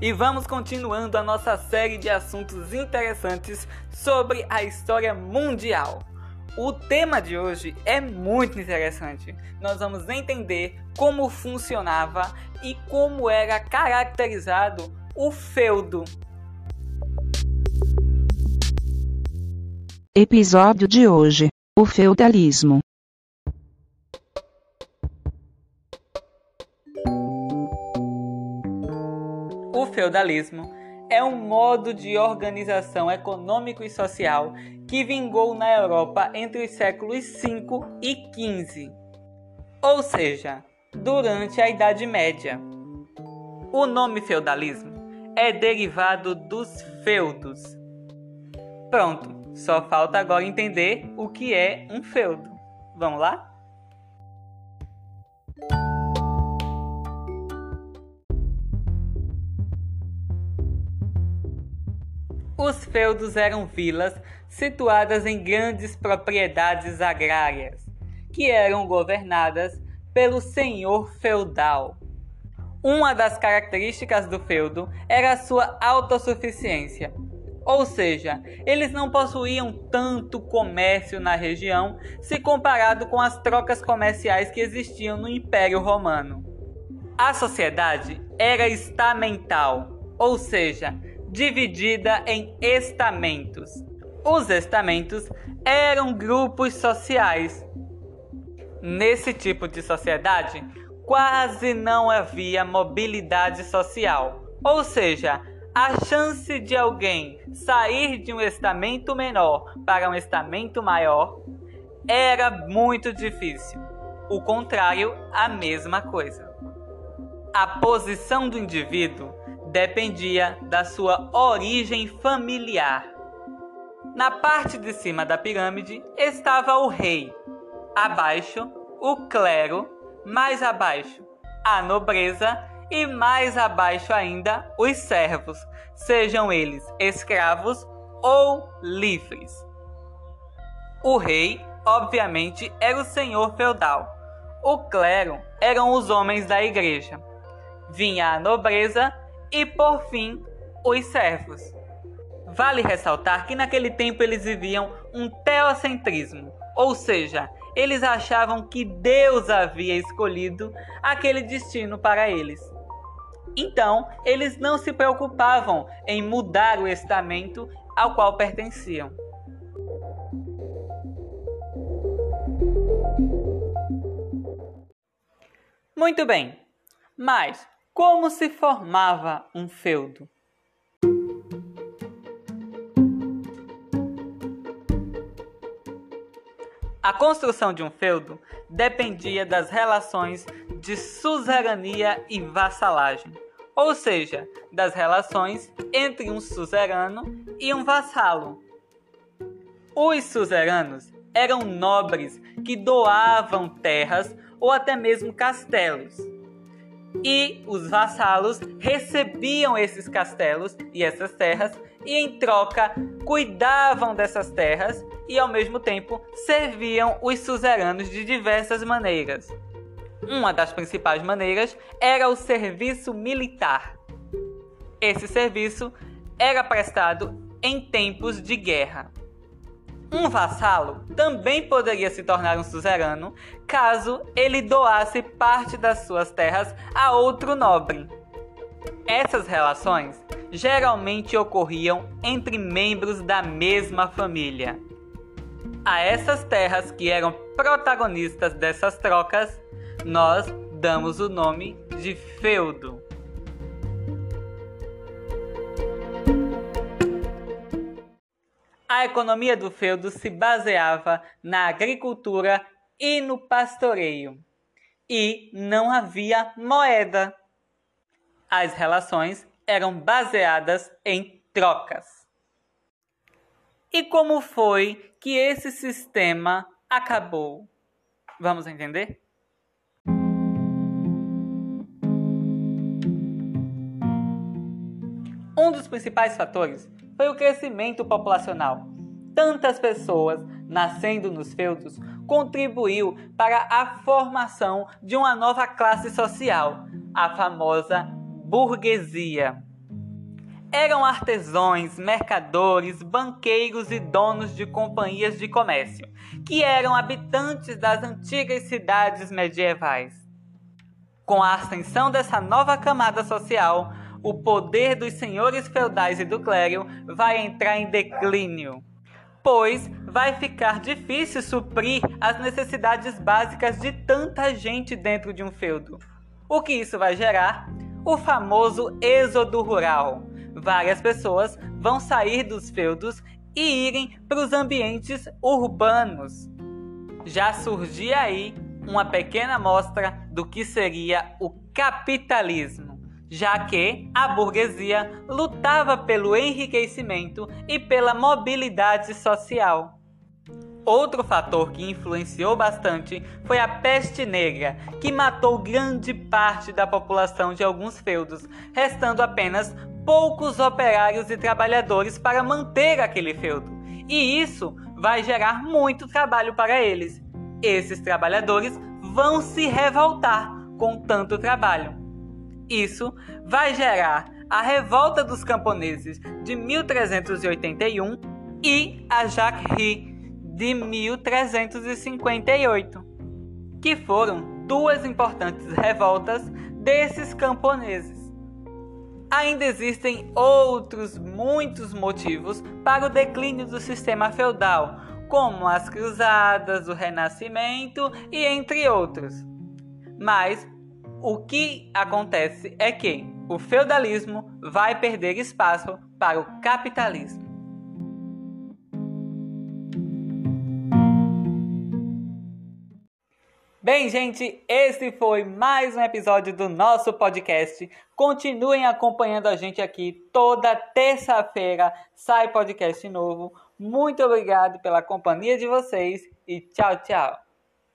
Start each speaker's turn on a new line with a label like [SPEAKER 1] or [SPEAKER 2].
[SPEAKER 1] e vamos continuando a nossa série de assuntos interessantes sobre a história mundial. O tema de hoje é muito interessante. Nós vamos entender como funcionava e como era caracterizado o feudo.
[SPEAKER 2] Episódio de hoje: O feudalismo.
[SPEAKER 1] O feudalismo é um modo de organização econômico e social que vingou na Europa entre os séculos 5 e 15, ou seja, durante a Idade Média. O nome feudalismo é derivado dos feudos. Pronto, só falta agora entender o que é um feudo. Vamos lá? Os feudos eram vilas situadas em grandes propriedades agrárias, que eram governadas pelo senhor feudal. Uma das características do feudo era a sua autossuficiência, ou seja, eles não possuíam tanto comércio na região se comparado com as trocas comerciais que existiam no Império Romano. A sociedade era estamental, ou seja, dividida em estamentos. Os estamentos eram grupos sociais. Nesse tipo de sociedade, quase não havia mobilidade social, ou seja, a chance de alguém sair de um estamento menor para um estamento maior era muito difícil. O contrário, a mesma coisa. A posição do indivíduo dependia da sua origem familiar. Na parte de cima da pirâmide estava o rei, abaixo, o clero, mais abaixo, a nobreza e mais abaixo ainda os servos, sejam eles escravos ou livres. O rei, obviamente, era o senhor feudal. O clero eram os homens da igreja. Vinha a nobreza e, por fim, os servos. Vale ressaltar que naquele tempo eles viviam um teocentrismo, ou seja, eles achavam que Deus havia escolhido aquele destino para eles. Então, eles não se preocupavam em mudar o estamento ao qual pertenciam. Muito bem, mas como se formava um feudo? A construção de um feudo dependia das relações de suzerania e vassalagem, ou seja, das relações entre um suzerano e um vassalo. Os suzeranos eram nobres que doavam terras ou até mesmo castelos. E os vassalos recebiam esses castelos e essas terras e em troca cuidavam dessas terras e ao mesmo tempo serviam os suzeranos de diversas maneiras. Uma das principais maneiras era o serviço militar. Esse serviço era prestado em tempos de guerra. Um vassalo também poderia se tornar um suzerano caso ele doasse parte das suas terras a outro nobre. Essas relações geralmente ocorriam entre membros da mesma família. A essas terras que eram protagonistas dessas trocas, nós damos o nome de feudo. A economia do feudo se baseava na agricultura e no pastoreio, e não havia moeda. As relações eram baseadas em trocas. E como foi que esse sistema acabou? Vamos entender? Um dos principais fatores foi o crescimento populacional. Tantas pessoas nascendo nos feudos contribuiu para a formação de uma nova classe social, a famosa burguesia. eram artesãos, mercadores, banqueiros e donos de companhias de comércio, que eram habitantes das antigas cidades medievais. Com a ascensão dessa nova camada social, o poder dos senhores feudais e do clero vai entrar em declínio, pois vai ficar difícil suprir as necessidades básicas de tanta gente dentro de um feudo. O que isso vai gerar? O famoso êxodo rural. Várias pessoas vão sair dos feudos e irem para os ambientes urbanos. Já surgia aí uma pequena amostra do que seria o capitalismo, já que a burguesia lutava pelo enriquecimento e pela mobilidade social. Outro fator que influenciou bastante foi a peste negra, que matou grande parte da população de alguns feudos, restando apenas poucos operários e trabalhadores para manter aquele feudo. E isso vai gerar muito trabalho para eles, esses trabalhadores vão se revoltar com tanto trabalho. Isso vai gerar a revolta dos camponeses de 1381 e a Jacquerie de 1358, que foram duas importantes revoltas desses camponeses. Ainda existem outros muitos motivos para o declínio do sistema feudal, como as Cruzadas, o Renascimento e entre outros. Mas o que acontece é que o feudalismo vai perder espaço para o capitalismo. Bem, gente, esse foi mais um episódio do nosso podcast. Continuem acompanhando a gente aqui. Toda terça-feira sai podcast novo. Muito obrigado pela companhia de vocês e tchau, tchau.